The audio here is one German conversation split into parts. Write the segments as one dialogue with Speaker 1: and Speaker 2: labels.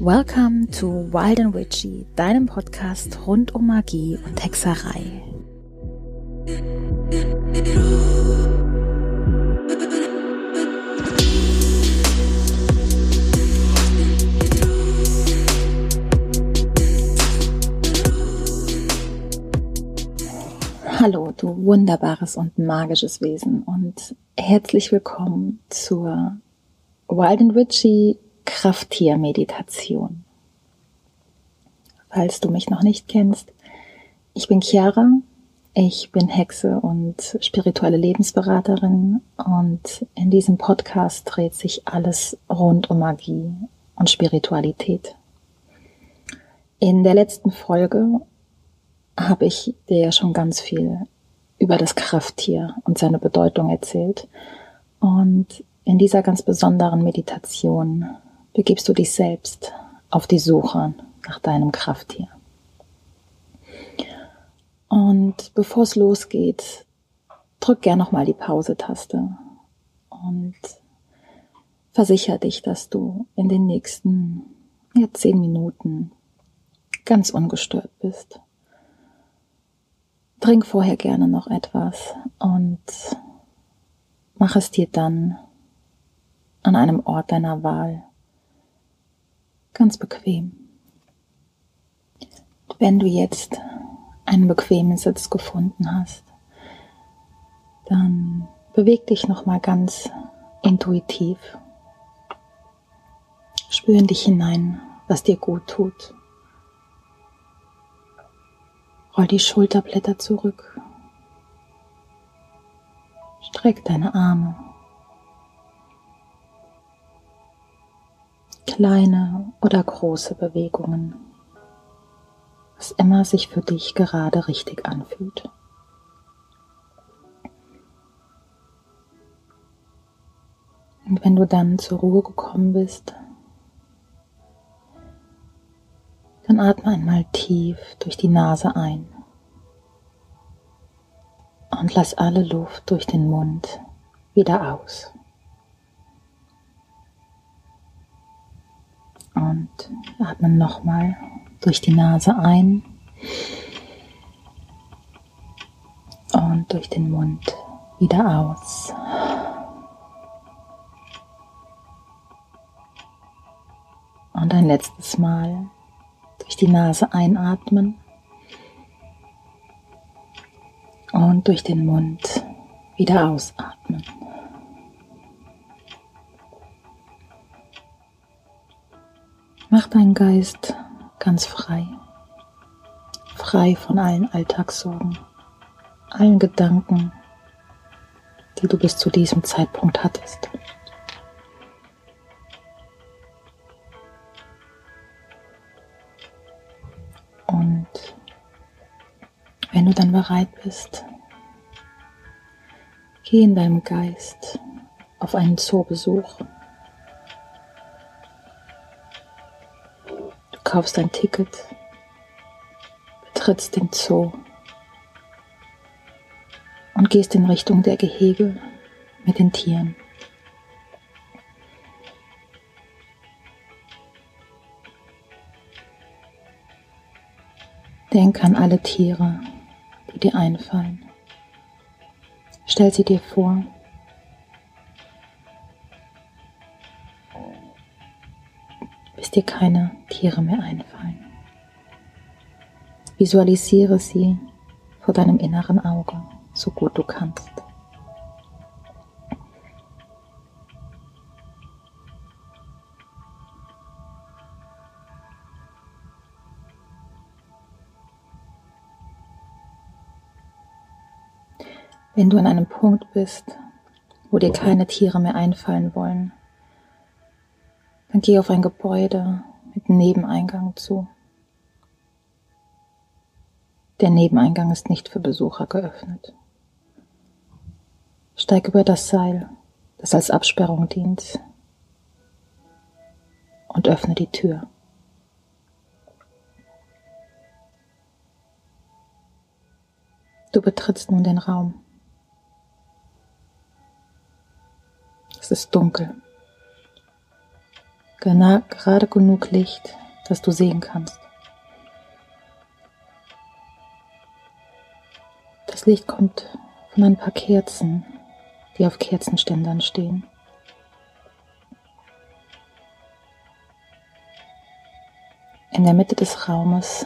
Speaker 1: Welcome to Wild and Witchy, deinem Podcast rund um Magie und Hexerei. Hallo, du wunderbares und magisches Wesen und herzlich willkommen zur Wild and Witchy Krafttier-Meditation. Falls du mich noch nicht kennst, ich bin Chiara, ich bin Hexe und spirituelle Lebensberaterin und in diesem Podcast dreht sich alles rund um Magie und Spiritualität. In der letzten Folge habe ich dir ja schon ganz viel über das Krafttier und seine Bedeutung erzählt. Und in dieser ganz besonderen Meditation begibst du dich selbst auf die Suche nach deinem Krafttier. Und bevor es losgeht, drück gern nochmal die Pause-Taste und versicher dich, dass du in den nächsten ja, zehn Minuten ganz ungestört bist. Trink vorher gerne noch etwas und mach es dir dann an einem Ort deiner Wahl ganz bequem. Wenn du jetzt einen bequemen Sitz gefunden hast, dann beweg dich noch mal ganz intuitiv. Spür in dich hinein, was dir gut tut. Roll die Schulterblätter zurück. Streck deine Arme. Kleine oder große Bewegungen. Was immer sich für dich gerade richtig anfühlt. Und wenn du dann zur Ruhe gekommen bist, Dann atme einmal tief durch die Nase ein und lass alle Luft durch den Mund wieder aus. Und atme nochmal durch die Nase ein und durch den Mund wieder aus. Und ein letztes Mal die Nase einatmen und durch den Mund wieder ausatmen. Mach deinen Geist ganz frei, frei von allen Alltagssorgen, allen Gedanken, die du bis zu diesem Zeitpunkt hattest. Wenn du dann bereit bist, geh in deinem Geist auf einen Zoobesuch. Du kaufst ein Ticket, betrittst den Zoo und gehst in Richtung der Gehege mit den Tieren. Denk an alle Tiere, die dir einfallen. Stell sie dir vor. Bis dir keine Tiere mehr einfallen. Visualisiere sie vor deinem inneren Auge, so gut du kannst. Wenn du an einem Punkt bist, wo dir keine Tiere mehr einfallen wollen, dann geh auf ein Gebäude mit Nebeneingang zu. Der Nebeneingang ist nicht für Besucher geöffnet. Steig über das Seil, das als Absperrung dient, und öffne die Tür. Du betrittst nun den Raum. Es ist dunkel. Gerade genug Licht, dass du sehen kannst. Das Licht kommt von ein paar Kerzen, die auf Kerzenständern stehen. In der Mitte des Raumes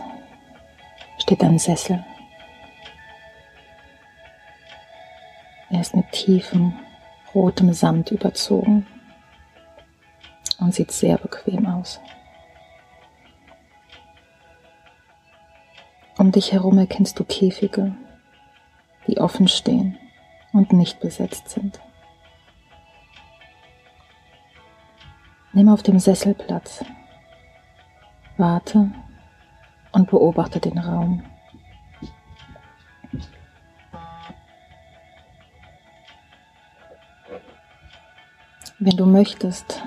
Speaker 1: steht ein Sessel. Er ist mit tiefem rotem Samt überzogen und sieht sehr bequem aus. Um dich herum erkennst du Käfige, die offen stehen und nicht besetzt sind. Nimm auf dem Sessel Platz, warte und beobachte den Raum. Wenn du möchtest,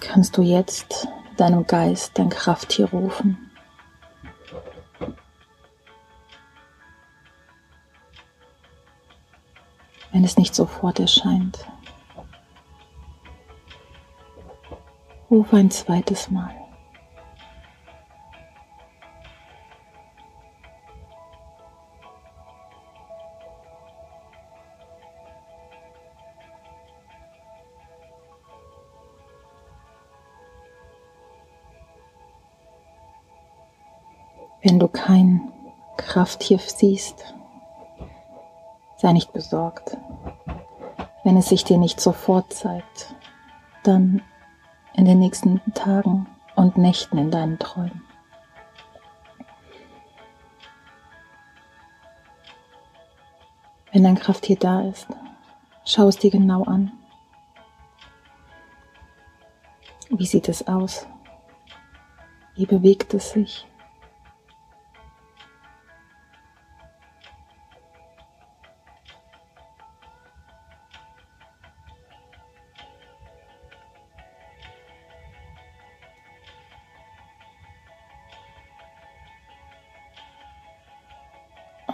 Speaker 1: kannst du jetzt deinem Geist dein Krafttier rufen. Wenn es nicht sofort erscheint, ruf ein zweites Mal. Wenn du kein Krafttier siehst, sei nicht besorgt. Wenn es sich dir nicht sofort zeigt, dann in den nächsten Tagen und Nächten in deinen Träumen. Wenn dein Krafttier da ist, schau es dir genau an. Wie sieht es aus? Wie bewegt es sich?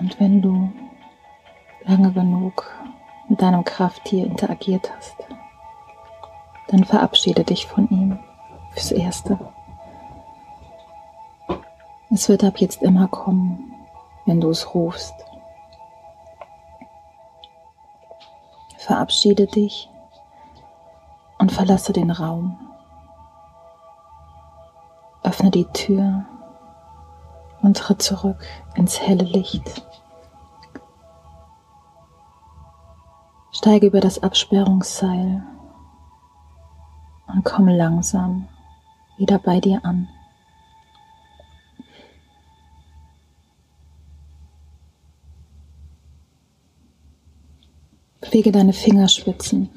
Speaker 1: Und wenn du lange genug mit deinem Krafttier interagiert hast, dann verabschiede dich von ihm fürs Erste. Es wird ab jetzt immer kommen, wenn du es rufst. Verabschiede dich und verlasse den Raum. Öffne die Tür und tritt zurück ins helle Licht. Steige über das Absperrungsseil und komme langsam wieder bei dir an. Bewege deine Fingerspitzen.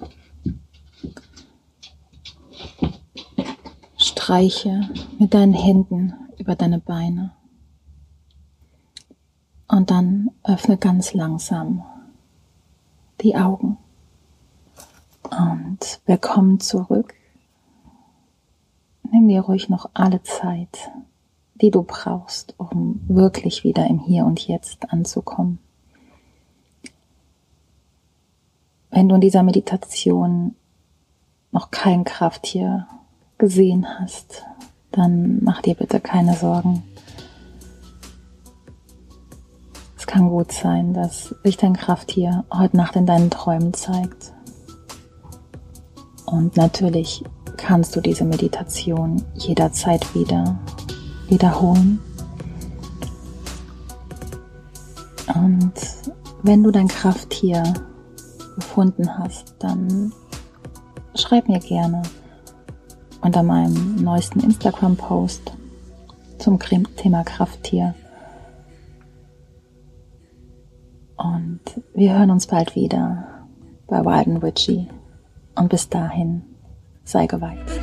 Speaker 1: Streiche mit deinen Händen über deine Beine. Und dann öffne ganz langsam die Augen. Und willkommen zurück. Nimm dir ruhig noch alle Zeit, die du brauchst, um wirklich wieder im Hier und Jetzt anzukommen. Wenn du in dieser Meditation noch kein Krafttier gesehen hast, dann mach dir bitte keine Sorgen. Kann gut sein, dass sich dein Krafttier heute Nacht in deinen Träumen zeigt. Und natürlich kannst du diese Meditation jederzeit wieder wiederholen. Und wenn du dein Krafttier gefunden hast, dann schreib mir gerne unter meinem neuesten Instagram-Post zum Thema Krafttier wir hören uns bald wieder bei Wild and Witchy. Und bis dahin, sei geweiht.